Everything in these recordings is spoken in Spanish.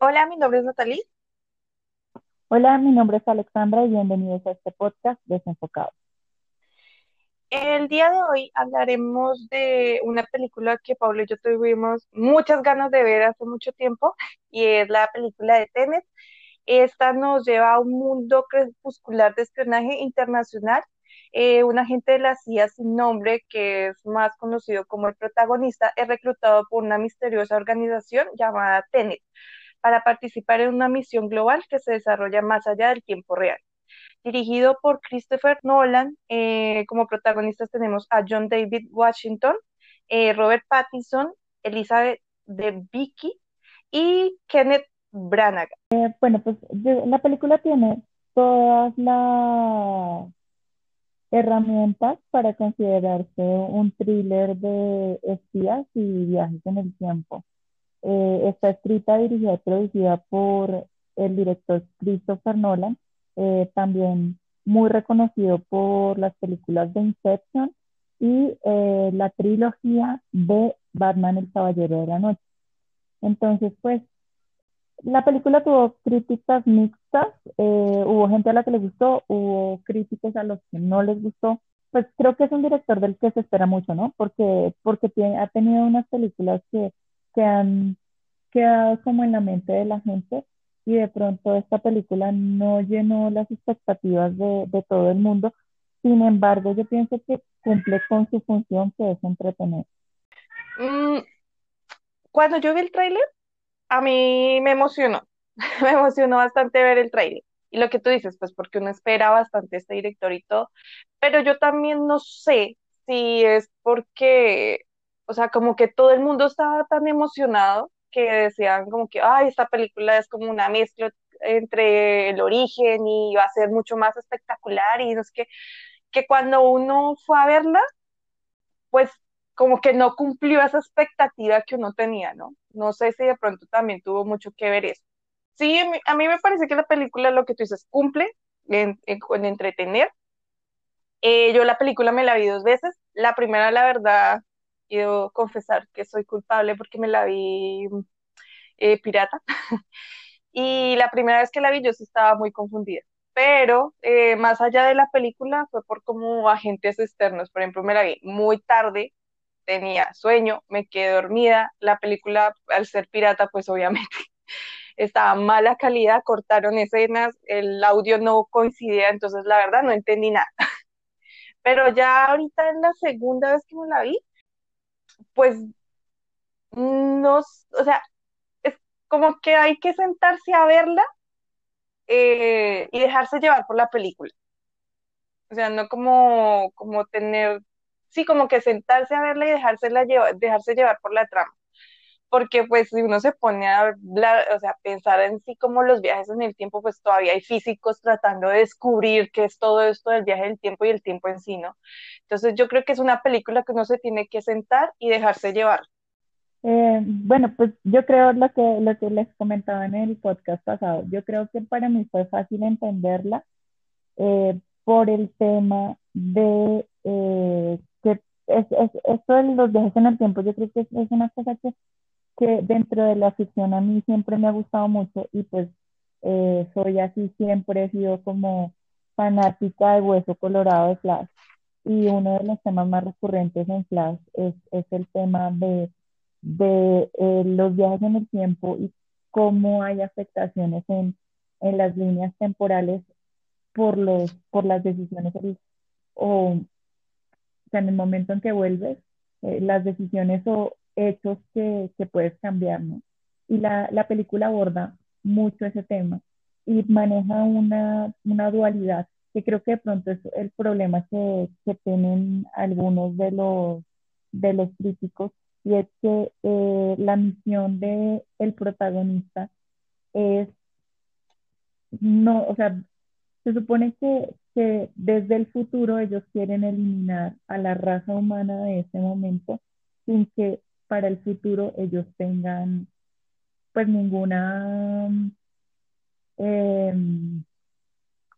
Hola, mi nombre es Natalie. Hola, mi nombre es Alexandra y bienvenidos a este podcast Desenfocado. El día de hoy hablaremos de una película que Pablo y yo tuvimos muchas ganas de ver hace mucho tiempo y es la película de Tenet. Esta nos lleva a un mundo crepuscular de espionaje internacional. Eh, un agente de la CIA sin nombre, que es más conocido como el protagonista, es reclutado por una misteriosa organización llamada Tenet para participar en una misión global que se desarrolla más allá del tiempo real. Dirigido por Christopher Nolan, eh, como protagonistas tenemos a John David Washington, eh, Robert Pattinson, Elizabeth de Vicky y Kenneth Branagh. Eh, bueno, pues la película tiene todas las herramientas para considerarse un thriller de espías y viajes en el tiempo. Eh, está escrita, dirigida y producida por el director Christopher Nolan, eh, también muy reconocido por las películas de Inception y eh, la trilogía de Batman el Caballero de la Noche. Entonces, pues, la película tuvo críticas mixtas, hubo gente a la que le gustó, hubo críticos a los que no les gustó. Pues creo que es un director del que se espera mucho, ¿no? Porque, porque tiene, ha tenido unas películas que que han quedado como en la mente de la gente y de pronto esta película no llenó las expectativas de, todo el mundo. Sin embargo, yo pienso que cumple con su función que es entretener. Mm, cuando yo vi el tráiler, a mí me emocionó, me emocionó bastante ver el tráiler. Y lo que tú dices, pues porque uno espera bastante este director y todo, pero yo también no sé si es porque o sea, como que todo el mundo estaba tan emocionado que decían como que, ay, esta película es como una mezcla entre el origen y va a ser mucho más espectacular y no es que, que cuando uno fue a verla, pues como que no cumplió esa expectativa que uno tenía, ¿no? No sé si de pronto también tuvo mucho que ver eso. Sí, a mí me parece que la película, lo que tú dices, cumple en, en, entretener. Eh, yo la película me la vi dos veces. La primera, la verdad, y debo confesar que soy culpable porque me la vi eh, pirata. y la primera vez que la vi yo estaba muy confundida. Pero eh, más allá de la película fue por como agentes externos. Por ejemplo, me la vi muy tarde, tenía sueño, me quedé dormida. La película, al ser pirata, pues obviamente estaba mala calidad, cortaron escenas, el audio no coincidía, entonces la verdad no entendí nada. Pero ya ahorita en la segunda vez que me la vi, pues no, o sea, es como que hay que sentarse a verla eh, y dejarse llevar por la película. O sea, no como, como tener, sí, como que sentarse a verla y dejársela llevar, dejarse llevar por la trama. Porque pues si uno se pone a hablar, o sea, pensar en sí como los viajes en el tiempo, pues todavía hay físicos tratando de descubrir qué es todo esto del viaje del tiempo y el tiempo en sí, ¿no? Entonces yo creo que es una película que uno se tiene que sentar y dejarse llevar. Eh, bueno, pues yo creo lo que, lo que les comentaba en el podcast pasado, yo creo que para mí fue fácil entenderla eh, por el tema de eh, que es, es, esto de los viajes en el tiempo, yo creo que es, es una cosa que, que dentro de la ficción a mí siempre me ha gustado mucho y pues soy así, siempre he sido como fanática de Hueso Colorado de Flash. Y uno de los temas más recurrentes en Flash es, es el tema de, de eh, los viajes en el tiempo y cómo hay afectaciones en, en las líneas temporales por, los, por las decisiones o, o sea, en el momento en que vuelves, eh, las decisiones o hechos que, puedes cambiar. Y la, la película aborda mucho ese tema y maneja una, una dualidad que creo que de pronto es el problema que, que tienen algunos de los, de los críticos, y es que eh, la misión del el protagonista es, no, o sea, se supone que, que desde el futuro ellos quieren eliminar a la raza humana de ese momento sin que para el futuro ellos tengan pues ninguna eh,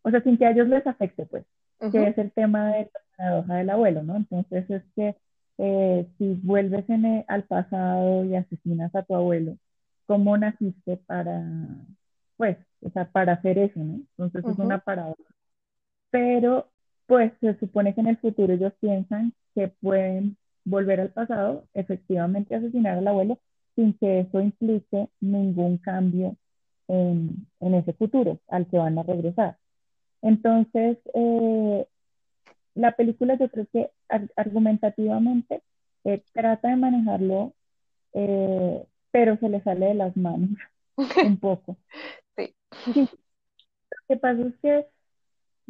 o sea, sin que a ellos les afecte, pues, que es el tema de la paradoja del abuelo, ¿no? Entonces es que eh, si vuelves en al pasado y asesinas a tu abuelo, cómo naciste para, pues, o sea, para hacer eso, ¿no? Entonces es una paradoja. Pero, pues, se supone que en el futuro ellos piensan que pueden volver al pasado, efectivamente asesinar al abuelo, sin que eso implique ningún cambio en, en ese futuro al que van a regresar. Entonces, eh, la película yo creo que ar- argumentativamente eh, trata de manejarlo, eh, pero se le sale de las manos un poco. Sí. Sí, lo que pasa es que,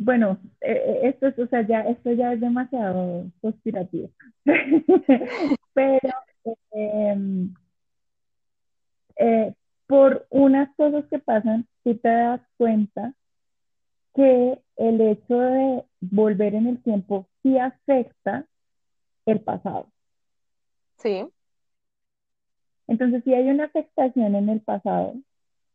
bueno, eh, eh, esto es, o sea, ya, esto ya es demasiado conspirativo. Pero eh, eh, por unas cosas que pasan, tú te das cuenta que el hecho de volver en el tiempo sí afecta el pasado. Sí, Entonces, si hay una afectación en el pasado,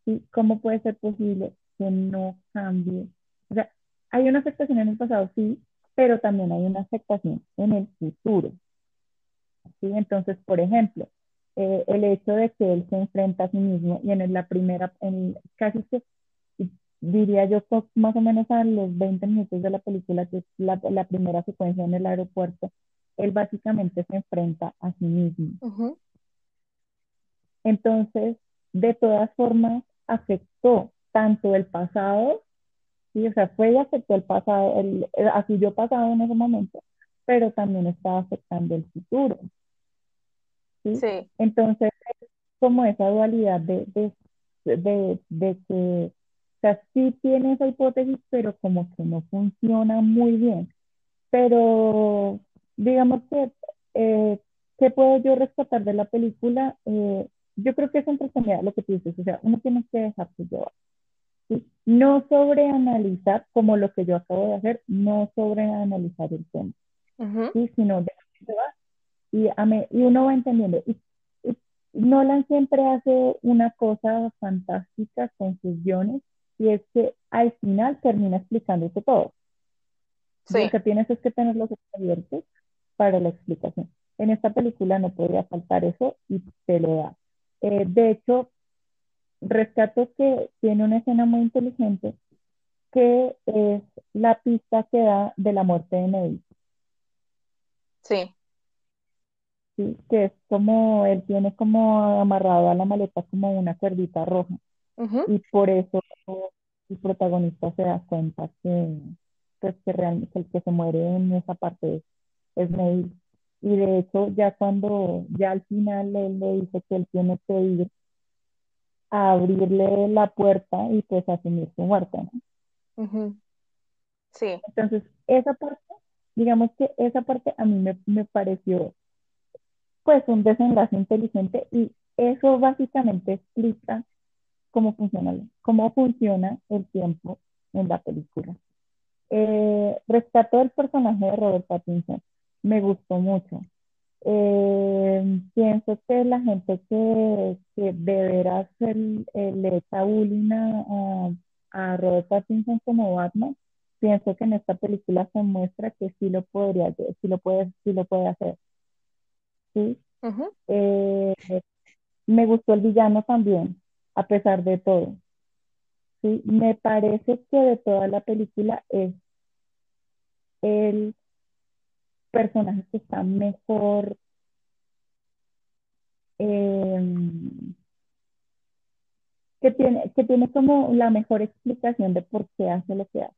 ¿sí? ¿cómo puede ser posible que no cambie? O sea, hay una afectación en el pasado, sí, pero también hay una afectación en el futuro. ¿sí? Entonces, por ejemplo, eh, el hecho de que él se enfrenta a sí mismo y en la primera, en, casi que diría yo más o menos a los 20 minutos de la película, que es la, la primera secuencia en el aeropuerto, él básicamente se enfrenta a sí mismo. Entonces, de todas formas, afectó tanto el pasado, ¿sí? o sea, fue y afectó el pasado, el, yo pasado en ese momento, pero también estaba afectando el futuro, ¿sí? sí, Entonces, es como esa dualidad de, de, de, de que, o sea, sí tiene esa hipótesis, pero como que no funciona muy bien. Pero digamos que, eh, ¿qué puedo yo rescatar de la película? Eh, yo creo que es entretenida lo que tú dices, o sea, uno tiene que dejarse llevar, ¿sí? No sobreanalizar como lo que yo acabo de hacer, no sobreanalizar el tema, ujú, ¿sí? Sino dejarse llevar y, a me- y uno va entendiendo. Y, y Nolan siempre hace una cosa fantástica con sus guiones y es que al final termina explicándote todo. Lo sí, que tienes es que tener los ojos abiertos para la explicación. En esta película no podría faltar eso y te lo da. Eh, de hecho, rescato que tiene una escena muy inteligente que es la pista que da de la muerte de Neville, sí, ¿sí? Que es como, él tiene como amarrado a la maleta como una cuerdita roja y por eso el protagonista se da cuenta que, pues, que realmente el que se muere en esa parte es, es Neville. Y de hecho, ya cuando, ya al final él le dice que él tiene que ir a abrirle la puerta y pues asumir su muerte, ¿no? sí, Entonces, esa parte, digamos que esa parte a mí me, me pareció pues un desenlace inteligente y eso básicamente explica cómo funciona, cómo funciona el tiempo en la película. Eh, rescató el personaje de Robert Pattinson, me gustó mucho. Eh, pienso que la gente que, que de veras el- el- le echa bullying a, a, a Robert Pattinson como Batman, pienso que en esta película se muestra que sí lo podría, sí lo puede, sí lo puede hacer. ¿sí? Eh, me gustó el villano también, a pesar de todo. ¿sí? Me parece que de toda la película es el personaje que está mejor, eh, que tiene, que tiene como la mejor explicación de por qué hace lo que hace.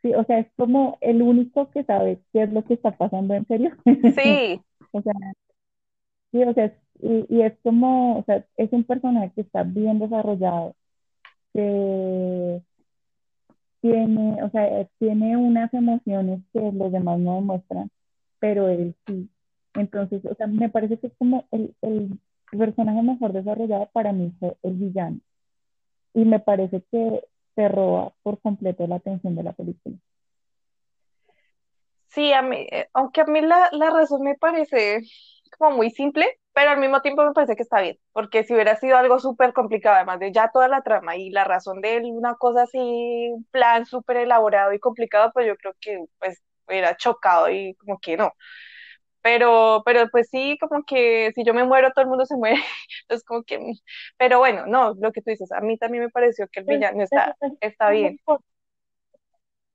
Sí, o sea, es como el único que sabe qué es lo que está pasando en serio. sí, o sea, sí, o sea, y es como, o sea, es un personaje que está bien desarrollado, que tiene, o sea, tiene unas emociones que los demás no demuestran, pero él sí. Entonces, o sea, me parece que es como el, el personaje mejor desarrollado para mí fue el villano. Y me parece que se roba por completo la atención de la película. sí, a mí, eh, aunque a mí la, la razón me parece como muy simple, pero al mismo tiempo me parece que está bien, porque si hubiera sido algo súper complicado, además de ya toda la trama y la razón de él, una cosa así, un plan súper elaborado y complicado, pues yo creo que pues hubiera chocado y como que no. Pero, pero pues sí, como que si yo me muero, todo el mundo se muere. Entonces, como que, pero bueno, no, lo que tú dices, a mí también me pareció que el Pues, villano está, es está bien.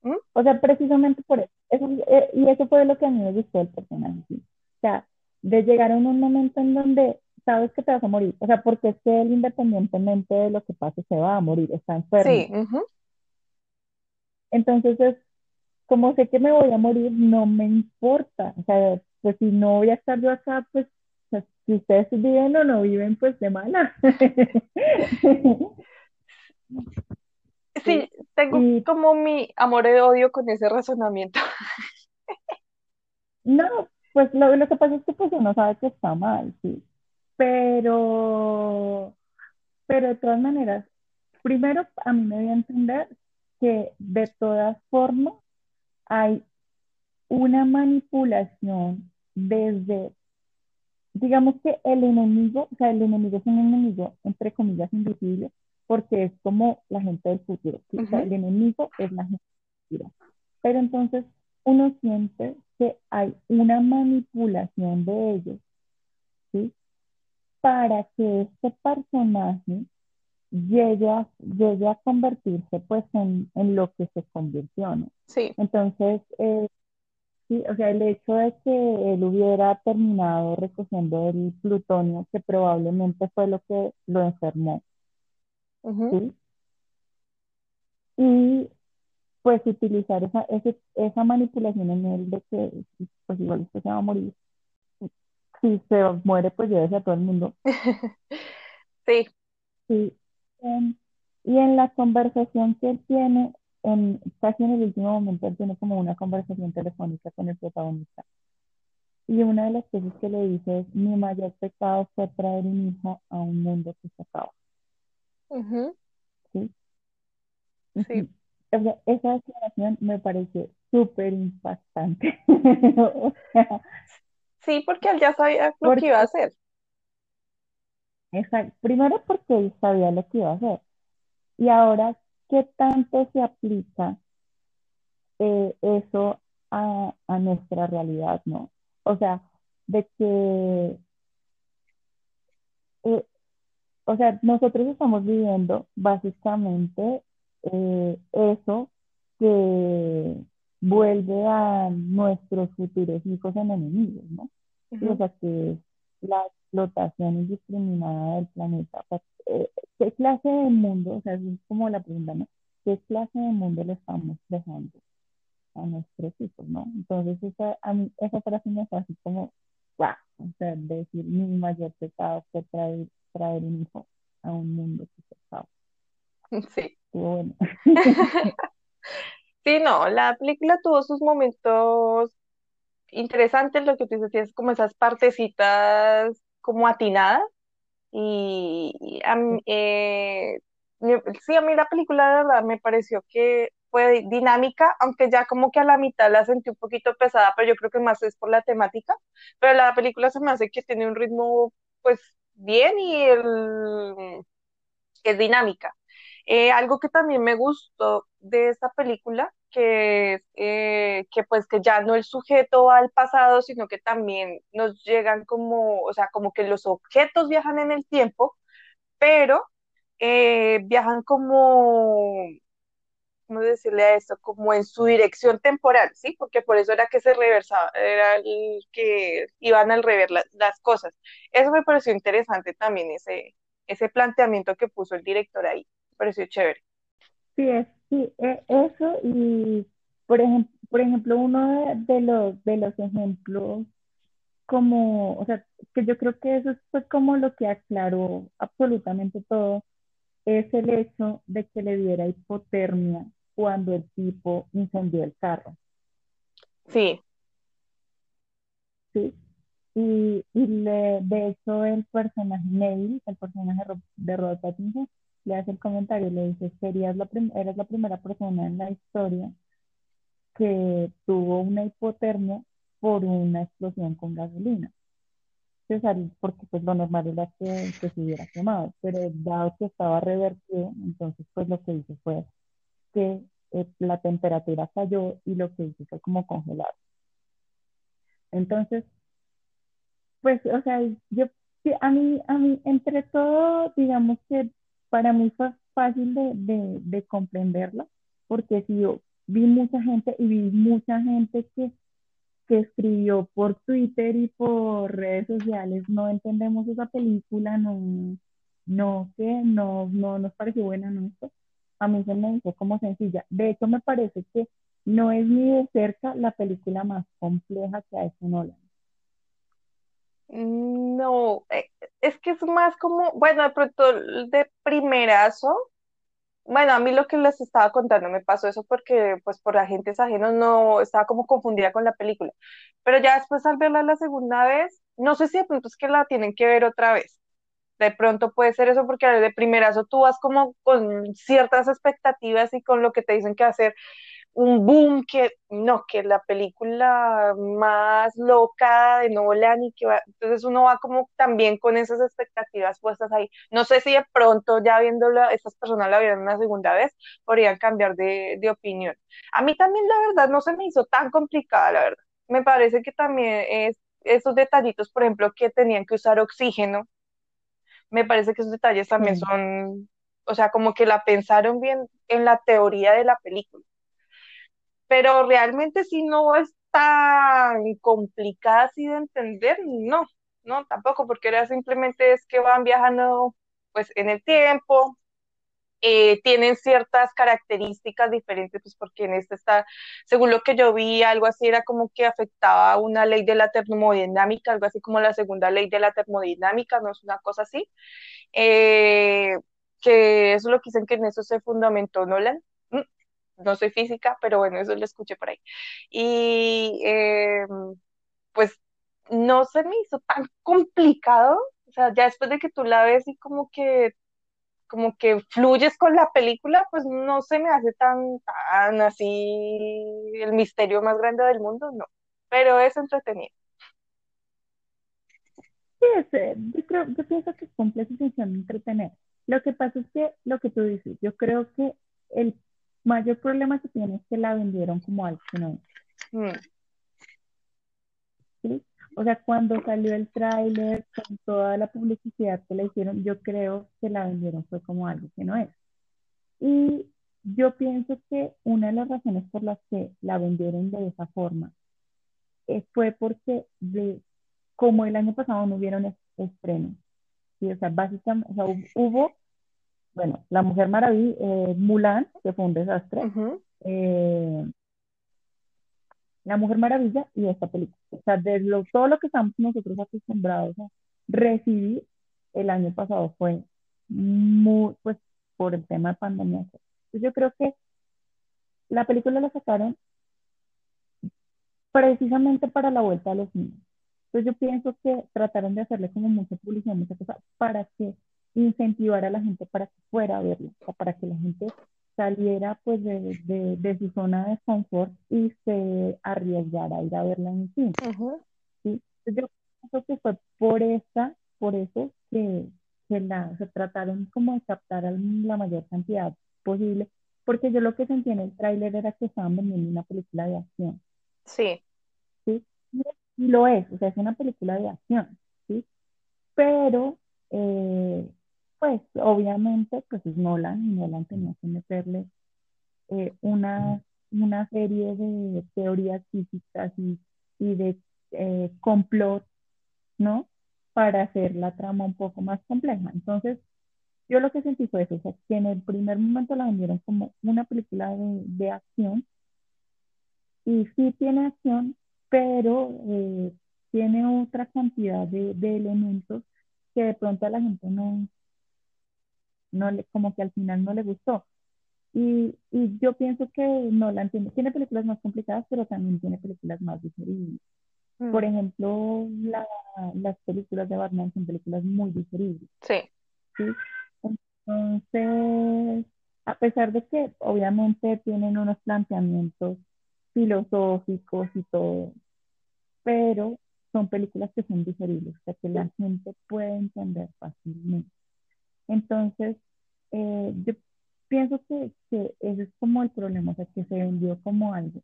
¿Mm? o sea, precisamente por eso. Eso- eh, y eso fue lo que a mí me gustó del personaje. O sea, de llegar a un momento en donde sabes que te vas a morir. O sea, porque es que él, independientemente de lo que pase, se va a morir, está enfermo. Sí. Entonces, es como sé que me voy a morir, no me importa. O sea, pues si no voy a estar yo acá, pues, pues, si ustedes viven o no viven, pues de mala. Sí. Tengo Y como mi amor y odio con ese razonamiento. no, pues lo, lo que pasa es que pues uno sabe que está mal, sí. Pero, pero de todas maneras, primero a mí me dio a entender que de todas formas hay una manipulación desde, digamos que el enemigo, o sea, el enemigo es un enemigo, entre comillas, invisible, porque es como la gente del futuro, ¿sí? O sea, el enemigo es la gente del futuro. Pero entonces uno siente que hay una manipulación de ellos, ¿sí? Para que este personaje llegue a, llegue a convertirse pues en, en lo que se convirtió, ¿no? Sí, Entonces, eh, Sí, o sea, el hecho de que él hubiera terminado recogiendo el plutonio, que probablemente fue lo que lo enfermó, ¿sí? Y pues utilizar esa, ese- esa manipulación en él de que pues igual usted se va a morir. Si se muere, pues llévese a todo el mundo. Sí, Sí. Em, y en la conversación que él tiene, en, casi en el último momento, él tiene como una conversación telefónica con el protagonista. Y una de las cosas que le dice es, mi mayor pecado fue traer un hijo a un mundo que se acaba, ¿sí? sí, esa declaración me pareció súper impactante. O sea, sí, porque él ya sabía lo que iba a hacer. esa- primero porque él sabía lo que iba a hacer. Y ahora, ¿qué tanto se aplica eh, eso a, a nuestra realidad, ¿no? O sea, de que eh, O sea, nosotros estamos viviendo básicamente eh, eso que vuelve a nuestros futuros hijos en enemigos, ¿no? Sí, o sea, que la explotación indiscriminada del planeta. O sea, eh, ¿qué clase de mundo, o sea, es como la pregunta, ¿no? ¿Qué clase de mundo le estamos dejando a nuestros hijos, ¿no? Entonces, esa, a mí, esa frase me fue así como, ¡guau! O sea, decir, mi mayor pecado fue traer, traer un hijo a un mundo que. Sí. Bueno. Sí, no, la película tuvo sus momentos interesantes, lo que tú tienes como esas partecitas como atinadas y, y a mí, eh, sí, a mí la película de verdad me pareció que fue dinámica, aunque ya como que a la mitad la sentí un poquito pesada, pero yo creo que más es por la temática, pero la película se me hace que tiene un ritmo pues bien y el, es dinámica. Eh, algo que también me gustó de esta película, que eh, que pues que ya no el sujeto va al pasado, sino que también nos llegan como, o sea, como que los objetos viajan en el tiempo, pero eh, viajan como, ¿cómo decirle a esto? Como en su dirección temporal, ¿sí? Porque por eso era que se reversaba, era el que iban al revés la- las cosas. Eso me pareció interesante también, ese, ese planteamiento que puso el director ahí. Pareció chévere. Sí, es, sí, e- eso y, por ejemplo, por ejemplo, uno de, los, de los ejemplos como, o sea, que yo creo que eso fue como lo que aclaró absolutamente todo, es el hecho de que le diera hipotermia cuando el tipo incendió el carro, Sí, ¿sí? Y, y le, de hecho el personaje Neville, el personaje de Robert Pattinson, le hace el comentario, le dice, serías la eres la primera persona en la historia que tuvo una hipotermia por una explosión con gasolina. Sea, porque pues lo normal era que, que se hubiera quemado, pero dado que estaba revertido, entonces pues lo que hizo fue que eh, la temperatura cayó y lo que hizo fue como congelar. Entonces, pues, o sea, yo, a mí, a mí, entre todo, digamos que para mí fue fácil de, de, de comprenderlo, porque si yo vi mucha gente y vi mucha gente que, que escribió por Twitter y por redes sociales, no entendemos esa película, no, no, que no, no nos pareció buena, no, esto. A mí se me hizo como sencilla. De hecho, me parece que no es ni de cerca la película más compleja que ha hecho Nolan. No, eh, es que es más como, bueno, de pronto de primerazo, bueno, a mí lo que les estaba contando me pasó eso porque, pues, por agentes ajenos no estaba como confundida con la película, pero ya después al verla la segunda vez, no sé si de pronto es que la tienen que ver otra vez. De pronto puede ser eso porque de primerazo tú vas como con ciertas expectativas y con lo que te dicen que hacer un boom que no, que la película más loca de Nolan y que va, entonces uno va como también con esas expectativas puestas ahí. No sé si de pronto ya viéndola, estas personas la vieron una segunda vez, podrían cambiar de, de opinión. A mí también la verdad no se me hizo tan complicada, la verdad. Me parece que también es esos detallitos, por ejemplo, que tenían que usar oxígeno, me parece que esos detalles también son, o sea, como que la pensaron bien en la teoría de la película pero realmente si no es tan complicada así de entender, no, no, tampoco, porque era simplemente es que van viajando pues en el tiempo, eh, tienen ciertas características diferentes, pues porque en este está, según lo que yo vi, algo así era como que afectaba una ley de la termodinámica, algo así como la segunda ley de la termodinámica, no es una cosa así, eh, que eso es lo que dicen que en eso se fundamentó Nolan. No soy física, pero bueno, eso lo escuché por ahí. Y eh, pues no se me hizo tan complicado, o sea, ya después de que tú la ves y como que como que fluyes con la película, pues no se me hace tan, tan así el misterio más grande del mundo, no, pero es entretenido. es, eh, yo creo, yo pienso que cumple su función de entretener. Lo que pasa es que, lo que tú dices, yo creo que el mayor problema que tiene es que la vendieron como algo que no es, Mm, ¿sí? O sea, cuando salió el tráiler, con toda la publicidad que le hicieron, yo creo que la vendieron fue como algo que no es. Y yo pienso que una de las razones por las que la vendieron de esa forma eh, fue porque de, como el año pasado no hubieron es- estrenos, ¿sí? O sea, básicamente, o sea, hub- hubo, bueno, La Mujer Maravilla, eh, Mulan, que fue un desastre, eh, La Mujer Maravilla y esta película. O sea, de lo, todo lo que estamos nosotros acostumbrados a recibir el año pasado fue muy, pues, por el tema de pandemia. Entonces, yo creo que la película la sacaron precisamente para la vuelta a los niños. Entonces yo pienso que trataron de hacerle como mucha publicidad, mucha cosa, para que incentivara a la gente para que fuera a sea, para que la gente saliera pues de, de, de su zona de confort y se arriesgara a ir a verla en cine. ¿sí? Entonces yo pienso que fue por esa, por eso que, que la, se trataron como de captar a la mayor cantidad posible, porque yo lo que sentí en el tráiler era que estaban vendiendo una película de acción. Sí, ¿sí? Y lo es, o sea, es una película de acción, ¿sí? Pero, eh, pues, obviamente, pues es Nolan, y Nolan tenía que meterle eh, una, una serie de teorías físicas y, y de eh, complot, ¿no? Para hacer la trama un poco más compleja. Entonces, yo lo que sentí fue eso, o sea, que en el primer momento la vendieron como una película de, de acción, y sí tiene acción, pero eh, tiene otra cantidad de, de elementos que de pronto a la gente no, no le, como que al final no le gustó. Y, y yo pienso que Nolan tiene, tiene películas más complicadas, pero también tiene películas más digeribles. mm, Por ejemplo, la, las películas de Batman son películas muy digeribles, sí, ¿sí? Entonces, a pesar de que obviamente tienen unos planteamientos filosóficos y todo, pero son películas que son digeribles, o sea, que la gente puede entender fácilmente. Entonces, eh, yo pienso que, que ese es como el problema, o sea, que se vendió como algo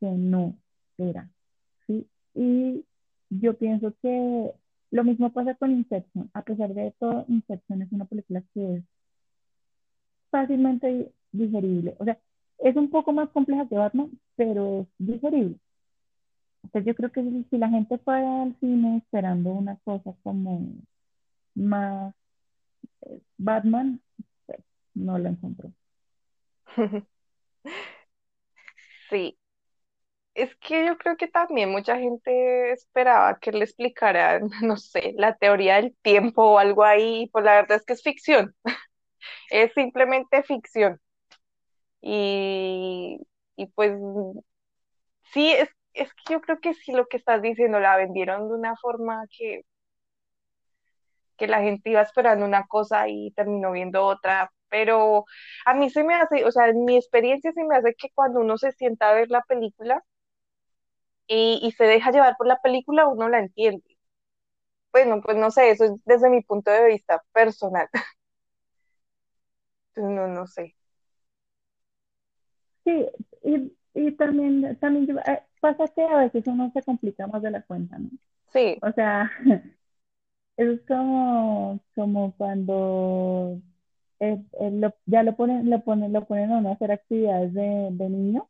que no era, ¿sí? Y yo pienso que lo mismo pasa con Inception. A pesar de todo, Inception es una película que es fácilmente digerible. O sea, es un poco más compleja que Batman, pero es digerible. Entonces yo creo que si, si la gente fue al cine esperando una cosa como más Batman, pues, no la encontró. Sí, es que yo creo que también mucha gente esperaba que le explicara, no sé, la teoría del tiempo o algo ahí, pues la verdad es que es ficción, es simplemente ficción. Y, y pues sí, es, es que yo creo que sí lo que estás diciendo, la vendieron de una forma que, que la gente iba esperando una cosa y terminó viendo otra, pero a mí se me hace, o sea, en mi experiencia se me hace que cuando uno se sienta a ver la película y, y se deja llevar por la película, uno la entiende. Bueno, pues no sé, eso es desde mi punto de vista personal. No, no sé. Sí, y, y también, también eh, pasa que a veces uno se complica más de la cuenta, ¿no? Sí, O sea, es como, como cuando eh, eh, lo- ya lo ponen, lo ponen, lo ponen a uno a hacer actividades de, de niño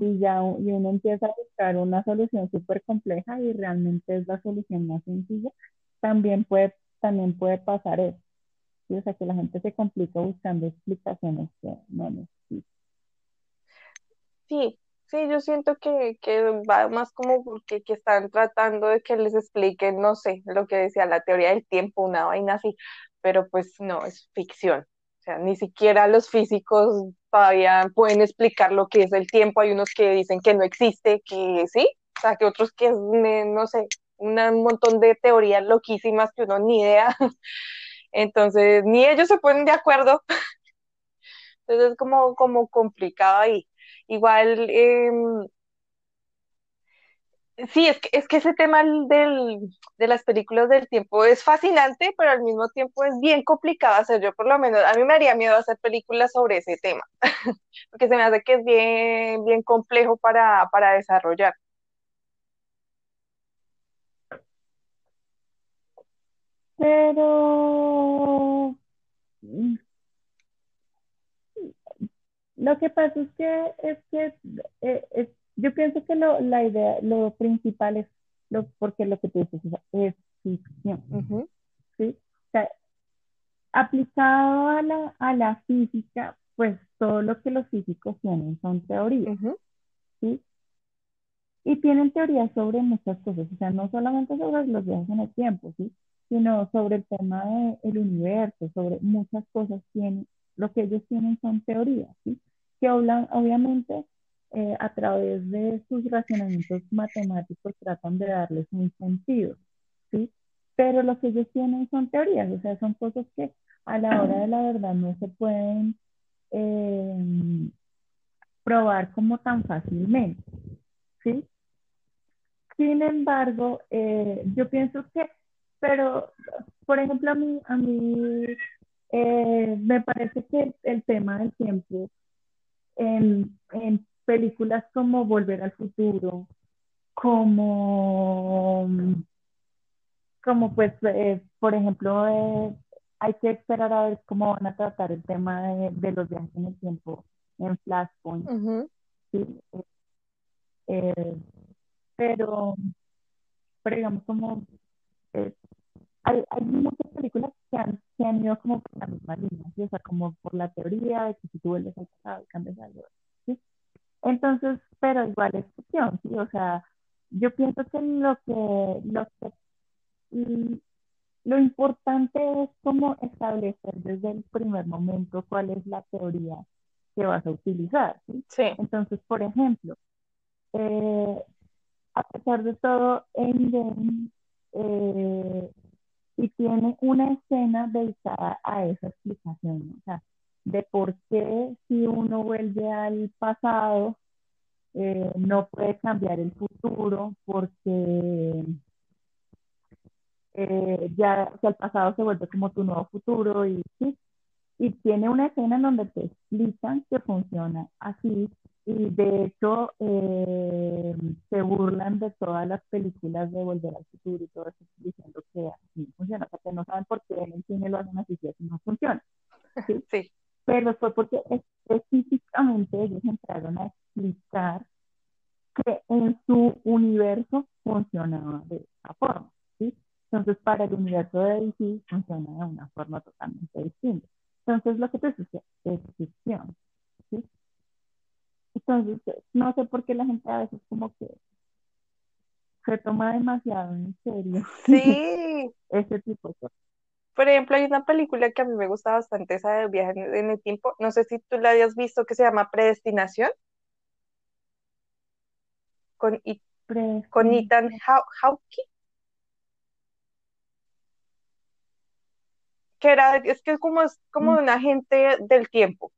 y ya y uno empieza a buscar una solución súper compleja y realmente es la solución más sencilla. También puede, también puede pasar eso. ¿sí? O sea, que la gente se complica buscando explicaciones que no necesita. sí, sí, yo siento que, que va más como porque que están tratando de que les expliquen, no sé, lo que decía la teoría del tiempo, una vaina así, pero pues no, es ficción. O sea, ni siquiera los físicos todavía pueden explicar lo que es el tiempo. Hay unos que dicen que no existe, que sí, o sea, que otros que es, no sé, una- un montón de teorías loquísimas que uno ni idea. Entonces, ni ellos se ponen de acuerdo. Entonces es como, como complicado ahí. Igual, em, sí, es que, es que ese tema del, de las películas del tiempo es fascinante, pero al mismo tiempo es bien complicado hacer. Yo por lo menos, a mí me haría miedo hacer películas sobre ese tema, porque se me hace que es bien, bien complejo para, para desarrollar. Pero lo que pasa es que, es que eh, es- yo pienso que lo, la idea, lo principal es lo, porque lo que tú dices es ficción, ¿sí? O sea, aplicado a la, a la física, pues todo lo que los físicos tienen son teorías, ¿sí? Y tienen teorías sobre muchas cosas, o sea, no solamente sobre los viajes en el tiempo, ¿sí? Sino sobre el tema del universo, sobre muchas cosas tienen, lo que ellos tienen son teorías, ¿sí? Que hablan, obviamente, eh, a través de sus razonamientos matemáticos tratan de darles un sentido, ¿sí? Pero lo que ellos tienen son teorías, o sea, son cosas que a la hora de la verdad no se pueden eh, probar como tan fácilmente, ¿sí? Sin embargo, eh, yo pienso que, pero, por ejemplo, a mí, a mí me parece que el tema del tiempo en, en películas como Volver al Futuro, como, como pues, eh, por ejemplo, eh, hay que esperar a ver cómo van a tratar el tema de, de los viajes en el tiempo en Flashpoint, ujú, ¿sí? Eh, pero, pero digamos como eh, hay, hay muchas películas que han, que han ido como por la misma línea, ¿sí? O sea, como por la teoría de que si tú vuelves al pasado cambias algo, ¿sí? Entonces, pero igual es ficción, ¿sí? O sea, yo pienso que lo que, lo que, lo importante es como establecer desde el primer momento cuál es la teoría que vas a utilizar, ¿sí? Sí, Entonces, por ejemplo, eh, a pesar de todo, Endgame eh, y tiene una escena dedicada a esa explicación, o sea, de por qué si uno vuelve al pasado eh, no puede cambiar el futuro porque eh, ya o sea, el pasado se vuelve como tu nuevo futuro y sí. y tiene una escena en donde te explican que funciona así y de hecho eh, se burlan de todas las películas de Volver al Futuro y todo eso diciendo que así funciona, o sea, que no saben por qué en el cine lo hacen así y así no funciona. ¿sí? Sí. Pero fue porque específicamente ellos entraron a explicar que en su universo funcionaba de esa forma, ¿sí? Entonces, para el universo de DC funciona de una forma totalmente distinta. Entonces, lo que te dice es ficción, ¿sí? Entonces, no sé por qué la gente a veces como que se toma demasiado en serio Sí. ese tipo de cosas. Por ejemplo, hay una película que a mí me gusta bastante, esa de viaje en, el tiempo. No sé si tú la hayas visto, que se llama Predestinación, con, I- con. Ethan Haw- Hawke, que era, es que es como, es como Mm, un agente del tiempo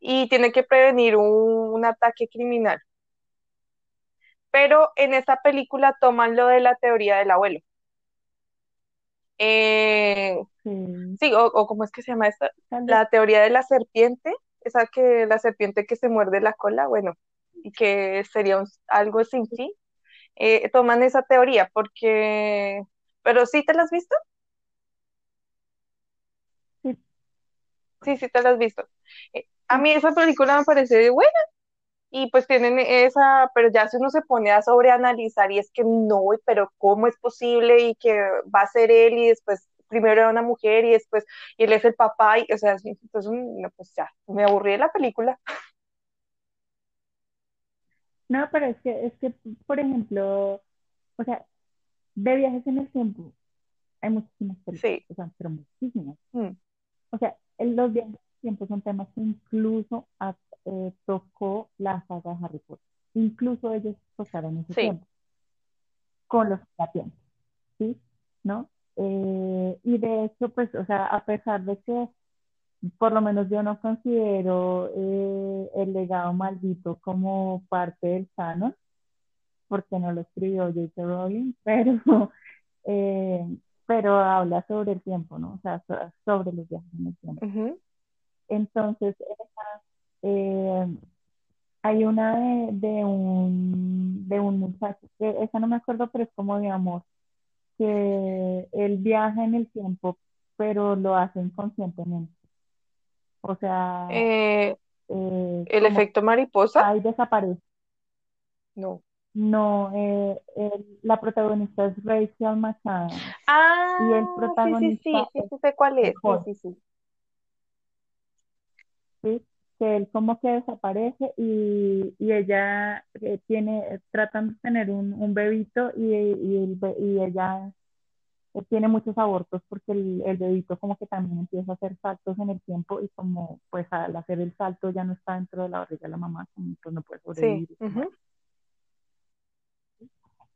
y tiene que prevenir un, un ataque criminal. Pero en esa película toman lo de la teoría del abuelo. Eh, sí, sí, o, o ¿cómo es que se llama esta? La teoría de la serpiente, esa que la serpiente que se muerde la cola, bueno, y que sería un- algo sin fin. Eh, toman esa teoría porque, pero sí te la has visto, sí, sí, sí te la has visto. Eh, a mí esa película me parece buena y pues tienen esa, pero ya si uno se pone a sobreanalizar y es que no, pero ¿cómo es posible? Y que va a ser él y después primero era una mujer y después y él es el papá y o sea, entonces no, pues ya, me aburrí de la película. No, pero es que, es que, por ejemplo, o sea, de viajes en el tiempo, hay muchísimas películas, Sí, o sea, pero muchísimas. mm, O sea, los viajes tiempo son temas que incluso a- eh, tocó la saga de Harry Potter. Incluso ellos tocaron ese sí, tiempo con los sapiens, ¿sí? ¿No? Eh, y de hecho, pues, o sea, a pesar de que por lo menos yo no considero eh, el legado maldito como parte del canon, porque no lo escribió J.K. Rowling, pero, eh, pero habla sobre el tiempo, ¿no? O sea, so- sobre los viajes en el tiempo. Entonces, eh, hay una de, de un, de un muchacho, que esa no me acuerdo, pero es como de amor, que él viaja en el tiempo, pero lo hace inconscientemente. O sea, Eh, eh, el efecto mariposa, ahí desaparece. no. No, eh, el- la protagonista es Rachel McAdams y el Ah, sí, sí, sí, protagonista sí, sé cuál es, sí, sí, sí, ¿sí? Que él como que desaparece y, y ella eh, tiene, tratan de tener un, un bebito y, y, el y ella eh, tiene muchos abortos porque el, el bebito como que también empieza a hacer saltos en el tiempo y como pues al hacer el salto ya no está dentro de la barriga de la mamá, como pues no puede sí, sobrevivir ujú,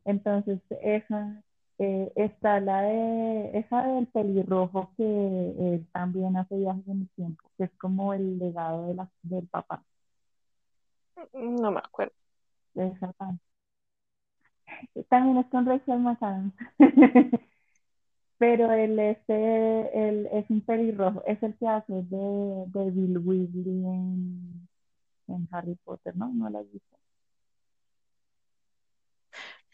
Entonces, esa eh, está la de esa del pelirrojo que él también hace viajes en el tiempo, que es como el legado de la, del papá. no me acuerdo. de esa pan- También es con Rachel McAdams. Pero él, este, él es un pelirrojo, es el que hace de, de Bill Weasley en, en Harry Potter, ¿no? ¿No lo has visto?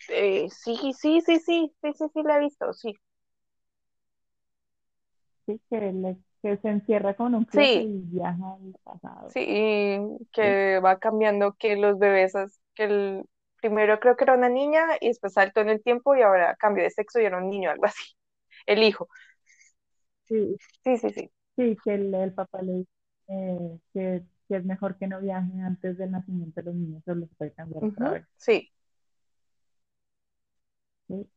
Eh, sí, sí, sí, sí, sí, sí, sí, la he visto, sí, Sí, que, que se encierra con un closet sí, y viaja al pasado. sí, y ¿sí? que va cambiando que los bebés, que el primero creo que era una niña y después saltó en el tiempo y ahora cambió de sexo y era un niño, algo así, el hijo, Sí, sí, sí, sí, Sí, que el, el papá le dice eh, que, que es mejor que no viaje antes del nacimiento de los niños, o los puede cambiar otra ujú, vez. sí,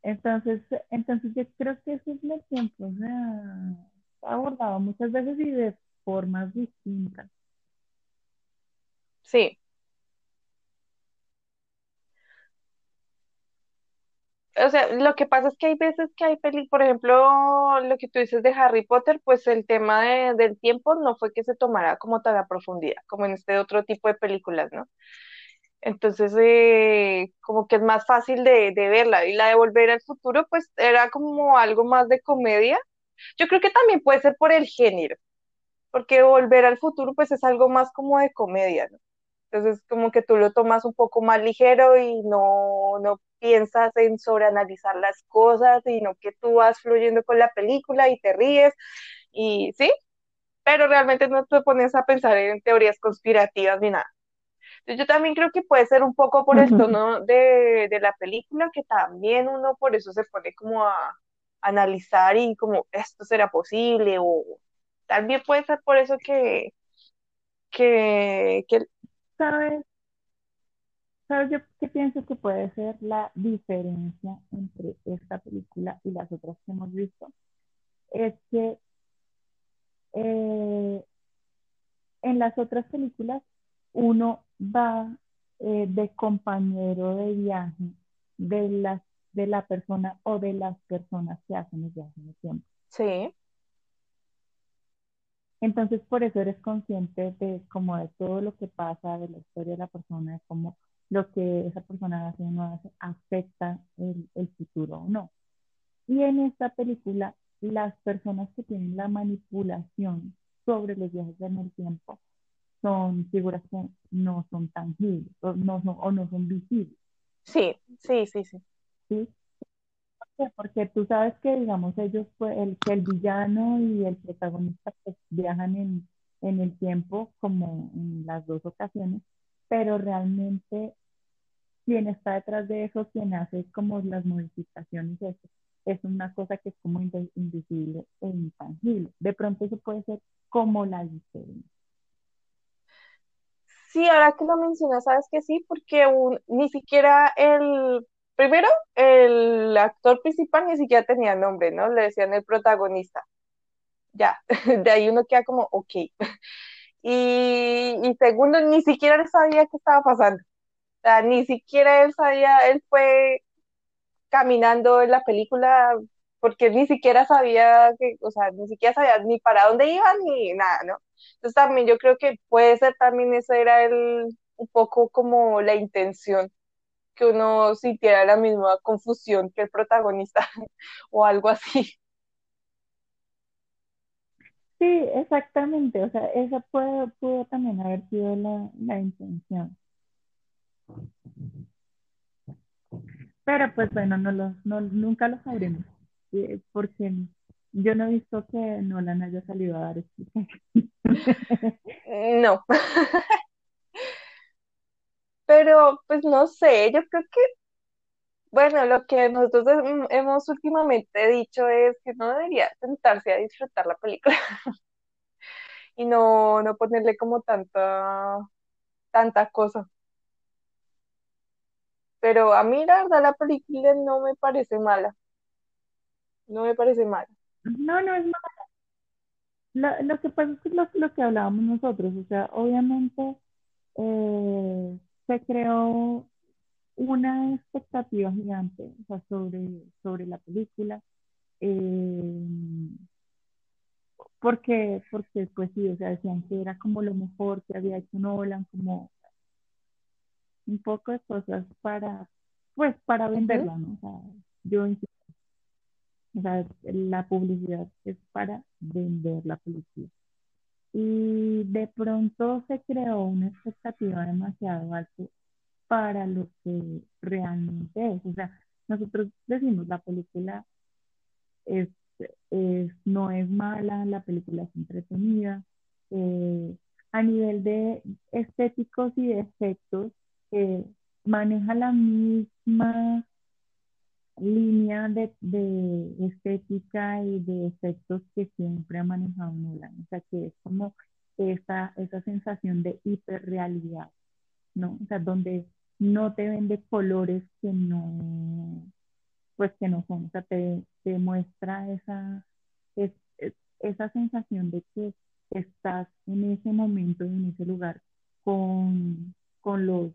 Entonces, entonces yo creo que ese es el tiempo, o sea, abordado muchas veces y de formas distintas. sí. O sea, lo que pasa es que hay veces que hay peli, por ejemplo, lo que tú dices de Harry Potter, pues el tema de- del tiempo no fue que se tomara como tan a profundidad, como en este otro tipo de películas, ¿no? Entonces, eh, como que es más fácil de, de verla. Y la de Volver al Futuro, pues era como algo más de comedia. Yo creo que también puede ser por el género, porque Volver al Futuro pues es algo más como de comedia, ¿no? Entonces como que tú lo tomas un poco más ligero y no, no piensas en sobreanalizar las cosas, sino que tú vas fluyendo con la película y te ríes y sí, pero realmente no te pones a pensar en teorías conspirativas ni nada. Yo también creo que puede ser un poco por el tono de, de la película, que también uno por eso se pone como a analizar y como esto será posible o también puede ser por eso que, que, que ¿Sabes? ¿Sabes yo qué pienso que puede ser la diferencia entre esta película y las otras que hemos visto? Es que eh, en las otras películas uno va eh, de compañero de viaje de, las, de la persona o de las personas que hacen el viaje en el tiempo. sí, Entonces, por eso eres consciente de como de todo lo que pasa, de la historia de la persona, de cómo lo que esa persona hace o no hace afecta el, el futuro o no. Y en esta película, las personas que tienen la manipulación sobre los viajes en el tiempo son figuras que no son tangibles o no son, o no son visibles, sí, sí, sí, sí. ¿sí? ¿Por qué? Porque tú sabes que, digamos, ellos, pues, el, el villano y el protagonista pues, viajan en, en el tiempo como en las dos ocasiones, pero realmente quien está detrás de eso, quien hace como las modificaciones, eso, es una cosa que es como invisible e intangible. De pronto eso puede ser como la diferencia. Sí, ahora que lo mencionas, sabes que sí, porque un- ni siquiera el, primero, el actor principal ni siquiera tenía nombre, ¿no? Le decían el protagonista. Ya, de ahí uno queda como, ok. Y, y segundo, ni siquiera él sabía qué estaba pasando. O sea, ni siquiera él sabía, él fue caminando en la película porque ni siquiera sabía que, o sea, ni siquiera sabía ni para dónde iban ni nada, ¿no? Entonces también yo creo que puede ser también eso era el, un poco como la intención, que uno sintiera la misma confusión que el protagonista o algo así. Sí, exactamente. O sea, esa puede, pudo también haber sido la, la intención. Pero pues bueno, no los, no, nunca lo sabremos. Eh, Porque yo no he visto que Nolan haya salido a dar explicaciones. No, pero pues no sé, yo creo que, bueno, lo que nosotros hem- hemos últimamente dicho es que no debería sentarse a disfrutar la película y no, no ponerle como tanta, tanta cosa. Pero a mí la verdad la película no me parece mala, no me parece mala. No, no es malo. Lo, lo que pasa es que lo, lo que hablábamos nosotros, o sea, obviamente eh, se creó una expectativa gigante, o sea, sobre, sobre la película, eh, porque, porque pues sí, o sea, decían que era como lo mejor que había hecho Nolan, como un poco de cosas para, pues, para venderla, ¿no? O sea, yo insisto, o sea, la publicidad es para vender la película. Y de pronto se creó una expectativa demasiado alta para lo que realmente es. O sea, nosotros decimos la película es, es- no es mala, la película es entretenida. eh, a nivel de estéticos y de efectos, eh, maneja la misma línea de, de estética y de efectos que siempre ha manejado Nolan. O sea, que es como esa, esa sensación de hiperrealidad, ¿no? O sea, donde no te vende colores que no, pues que no son, o sea, te, te muestra esa, es- es- esa sensación de que estás en ese momento y en ese lugar con, con los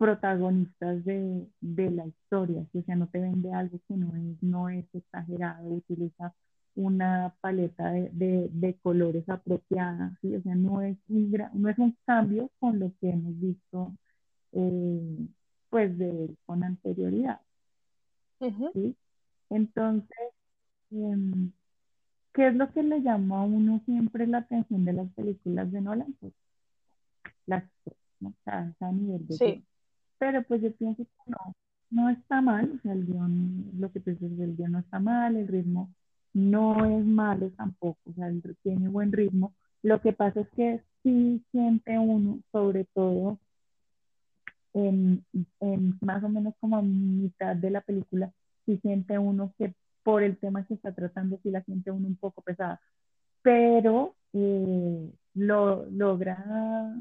protagonistas de, de la historia, o sea, no te vende algo que no es, no es exagerado, utiliza una paleta de, de, de colores apropiada, ¿sí? o sea, no es un, no es un cambio con lo que hemos visto eh, pues de, con anterioridad. ¿sí? Entonces, em, ¿qué es lo que le llama a uno siempre la atención de las películas de Nolan? Pues las ¿no? O sea, a nivel de Sí. Pero pues yo pienso que no, no está mal, o sea, el guion, lo que tú dices, el guion no está mal, el ritmo no es malo tampoco, o sea, el- tiene buen ritmo. Lo que pasa es que sí siente uno, sobre todo en, en más o menos como a mitad de la película, sí siente uno que por el tema que está tratando, sí la siente uno un poco pesada, pero eh, lo logra,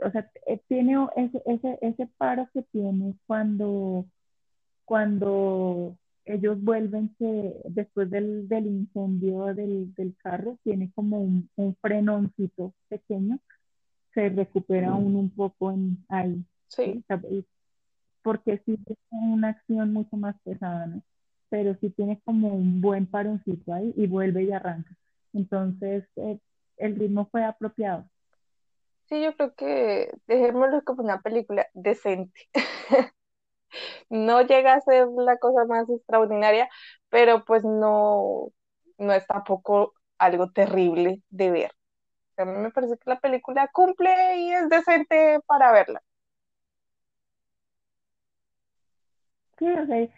o sea, eh, tiene ese, ese, ese paro que tiene cuando, cuando ellos vuelven que después del, del incendio del, del carro, tiene como un, un frenoncito pequeño, se recupera uno un poco en ahí, sí. porque sí es una acción mucho más pesada, ¿no? Pero sí tiene como un buen paroncito ahí y vuelve y arranca. Entonces, eh, el ritmo fue apropiado. Sí, yo creo que dejémoslo como una película decente. No llega a ser la cosa más extraordinaria, pero pues no, no es tampoco algo terrible de ver. A mí me parece que la película cumple y es decente para verla. Sí, o sea, es,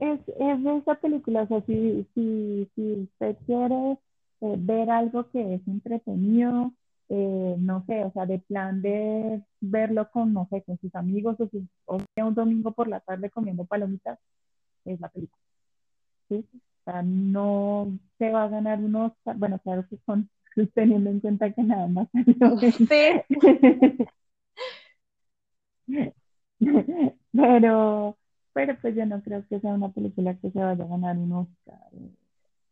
es, de esa película, o sea, si, si, si usted quiere eh, ver algo que es entretenido, eh, no sé, o sea, de plan de verlo con, no sé, con sus amigos o, sus, o sea, un domingo por la tarde comiendo palomitas, es la película. ¿sí? O sea, no se va a ganar un Oscar, bueno, claro que con, teniendo en cuenta que nada más Sí, pero, pero pues yo no creo que sea una película que se vaya a ganar un Oscar, eh,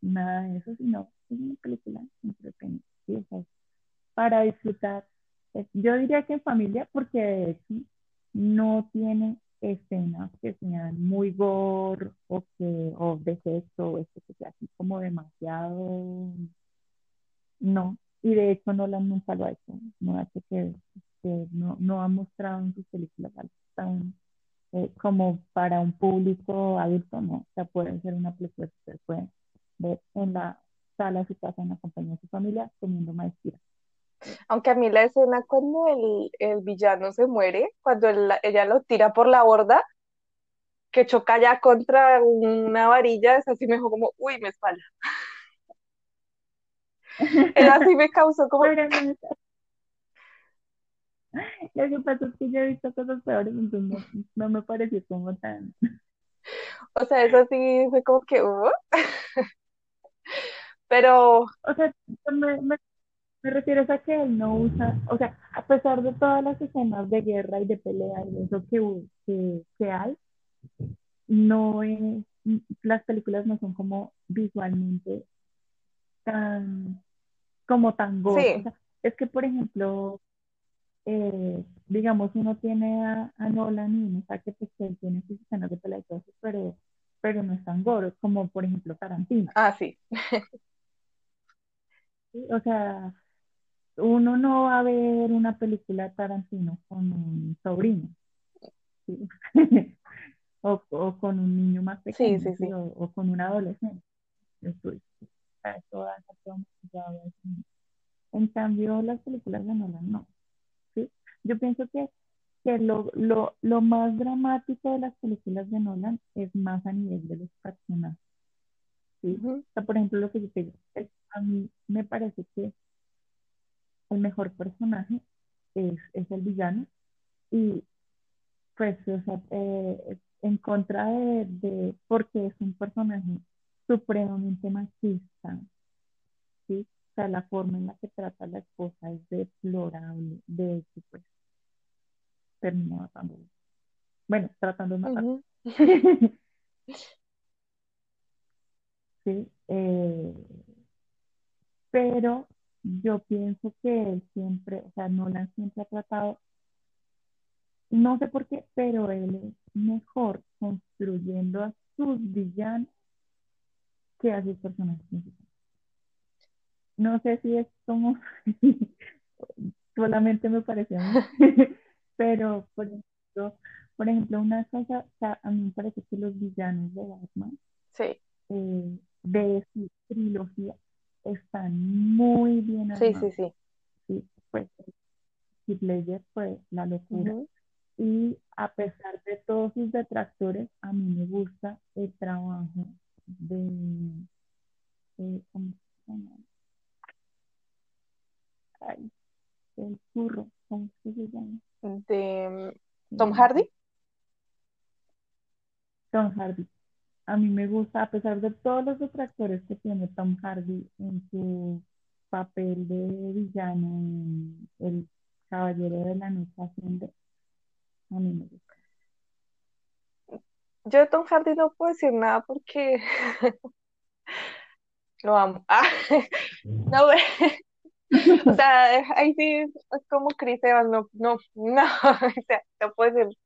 nada de eso, sino es una película entretenida, ¿sí? O sea, para disfrutar. Eh, Yo diría que en familia, porque de hecho no tiene escenas que sean muy gore o que o de sexo o esto que sea así como demasiado no y de hecho Nolan nunca lo ha hecho no ha hecho que, no, no ha mostrado en sus películas tan eh, como para un público adulto no o sea puede ser una película que usted puede ver en la sala de su casa en la compañía de su familia comiendo maestría aunque a mí la escena cuando el, el villano se muere, cuando él- ella lo tira por la borda, que choca ya contra una varilla, es así me dejó como, uy, me espalda. Ella sí me causó como, Lo que pasa es que yo he visto cosas peores, entonces no, no me pareció como tan... o sea, eso sí fue como que, "Uh". pero O sea, me, me, me refiero a que él no usa, o sea, a pesar de todas las escenas de guerra y de pelea y eso que, que, que hay, no es, las películas no son como visualmente tan, como tan gore. O sí, sea, es que, por ejemplo, eh, digamos, uno tiene a, a Nolan y uno sabe que, pues, él tiene sus escenas de pelea y todo eso, pero, pero no es tan gore, como por ejemplo Tarantino. ah, sí, ¿sí? O sea, uno no va a ver una película Tarantino con un sobrino, ¿sí? o, o con un niño más pequeño, sí, ¿sí? sí. o, o con un adolescente. Eso es- eso da- eso da- da- En cambio, las películas de Nolan no. ¿sí? Yo pienso que, que lo, lo, lo más dramático de las películas de Nolan es más a nivel de los personajes. O sea, por ejemplo, lo que yo te digo, a mí me parece que el mejor personaje es, es el villano y pues, o sea, eh, en contra de, de, porque es un personaje supremamente machista, ¿sí? O sea, la forma en la que trata a la esposa es deplorable, de hecho, pues, termina matando. Bueno, tratando de matar. ujú. ¿sí? Eh, pero yo pienso que él siempre, o sea, Nolan siempre ha tratado, no sé por qué, pero él es mejor construyendo a sus villanos que a sus personajes principales. No sé si es como solamente me mí, pero por ejemplo, por ejemplo, una cosa, o sea, a mí me parece que los villanos de Batman Sí, eh, de su trilogía están muy bien Sí, sí, armados. sí. Sí, pues Ledger fue la locura. Ujú. Y a pesar de todos sus detractores, a mí me gusta el trabajo de, eh, ¿cómo se llama? Ay, el burro, ¿cómo se llama? De mm, Tom Hardy. Tom Hardy. A mí me gusta, a pesar de todos los detractores que tiene Tom Hardy en su papel de villano en El Caballero de la Noche Asciende, a mí me gusta. Yo de Tom Hardy no puedo decir nada porque lo amo. Ah, no, o sea, ahí sí es como Chris Evans, no, no, no, o sea, no puedo decir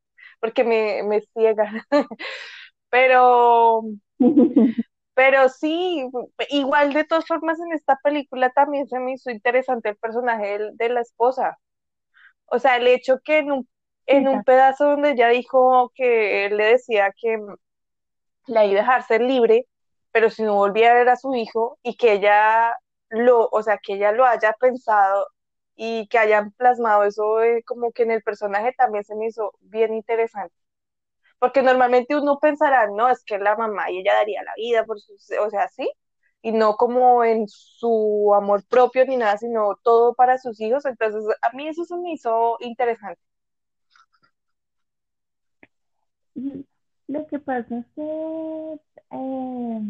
porque me, me ciega. Pero, pero sí, igual de todas formas en esta película también se me hizo interesante el personaje de, la esposa. O sea, el hecho que en un, en un pedazo donde ella dijo que él le decía que la iba a dejar ser libre, pero si no volvía a ver a su hijo y que ella lo, o sea, que ella lo haya pensado y que hayan plasmado eso eh, como que en el personaje también se me hizo bien interesante. Porque normalmente uno pensará, no, es que la mamá y ella daría la vida por sus, o sea, sí, y no como en su amor propio ni nada, sino todo para sus hijos. Entonces, a mí eso se me hizo interesante. Lo que pasa es que eh,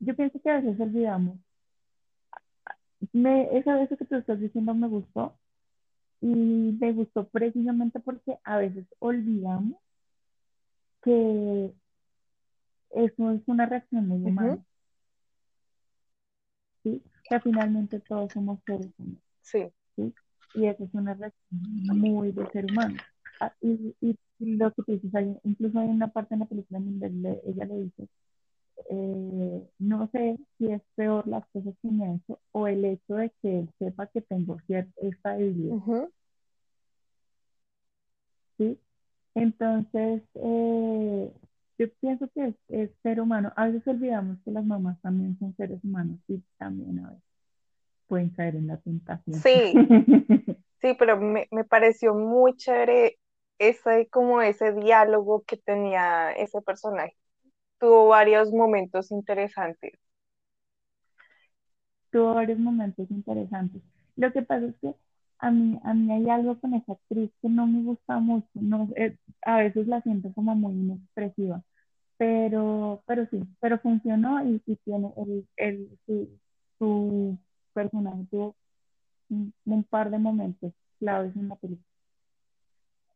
yo pienso que a veces olvidamos. Me, esa vez que tú estás diciendo me gustó y me gustó precisamente porque a veces olvidamos que eso es una reacción muy humana. Que finalmente todos somos seres humanos, Sí. ¿sí? Y eso es una reacción muy de ser humano. Ah, y, y lo que tú dices, hay- incluso hay una parte en la película donde ella le dice, eh, no sé si es peor las cosas que me ha hecho o el hecho de que él sepa que tengo cierta esta debilidad, ujú. ¿sí? Entonces, eh, yo pienso que es, es ser humano. A veces olvidamos que las mamás también son seres humanos y también a veces pueden caer en la tentación. Sí, sí, pero me, me pareció muy chévere ese, como ese diálogo que tenía ese personaje. Tuvo varios momentos interesantes. Tuvo varios momentos interesantes. Lo que pasa es que a mí, a mí hay algo con esa actriz que no me gusta mucho. No, eh, a veces la siento como muy inexpresiva, pero, pero sí, pero funcionó y, y tiene el, el, su, su personaje tuvo un, un par de momentos claves en la película.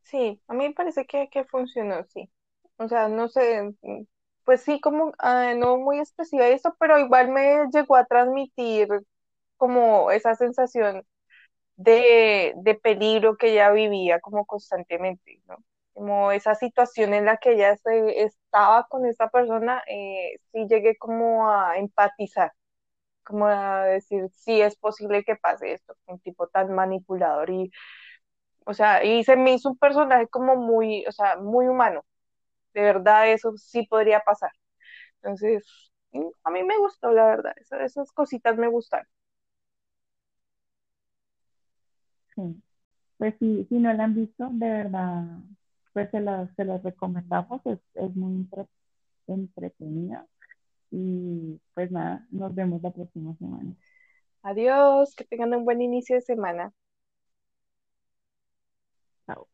Sí, a mí me parece que, que funcionó, sí. O sea, no sé, pues sí, como ah, no muy expresiva eso, pero igual me llegó a transmitir como esa sensación de, de peligro que ella vivía como constantemente, ¿no? Como esa situación en la que ella se, estaba con esa persona, eh, sí llegué como a empatizar, como a decir, sí es posible que pase esto, un tipo tan manipulador y, o sea, y se me hizo un personaje como muy, o sea, muy humano, de verdad eso sí podría pasar. Entonces, mm, a mí me gustó, la verdad, esas, esas cositas me gustaron. Sí. Pues si, si no la han visto, de verdad, pues se las, se las recomendamos, es, es muy entre- entretenida. Y pues nada, nos vemos la próxima semana. Adiós, que tengan un buen inicio de semana. Chao.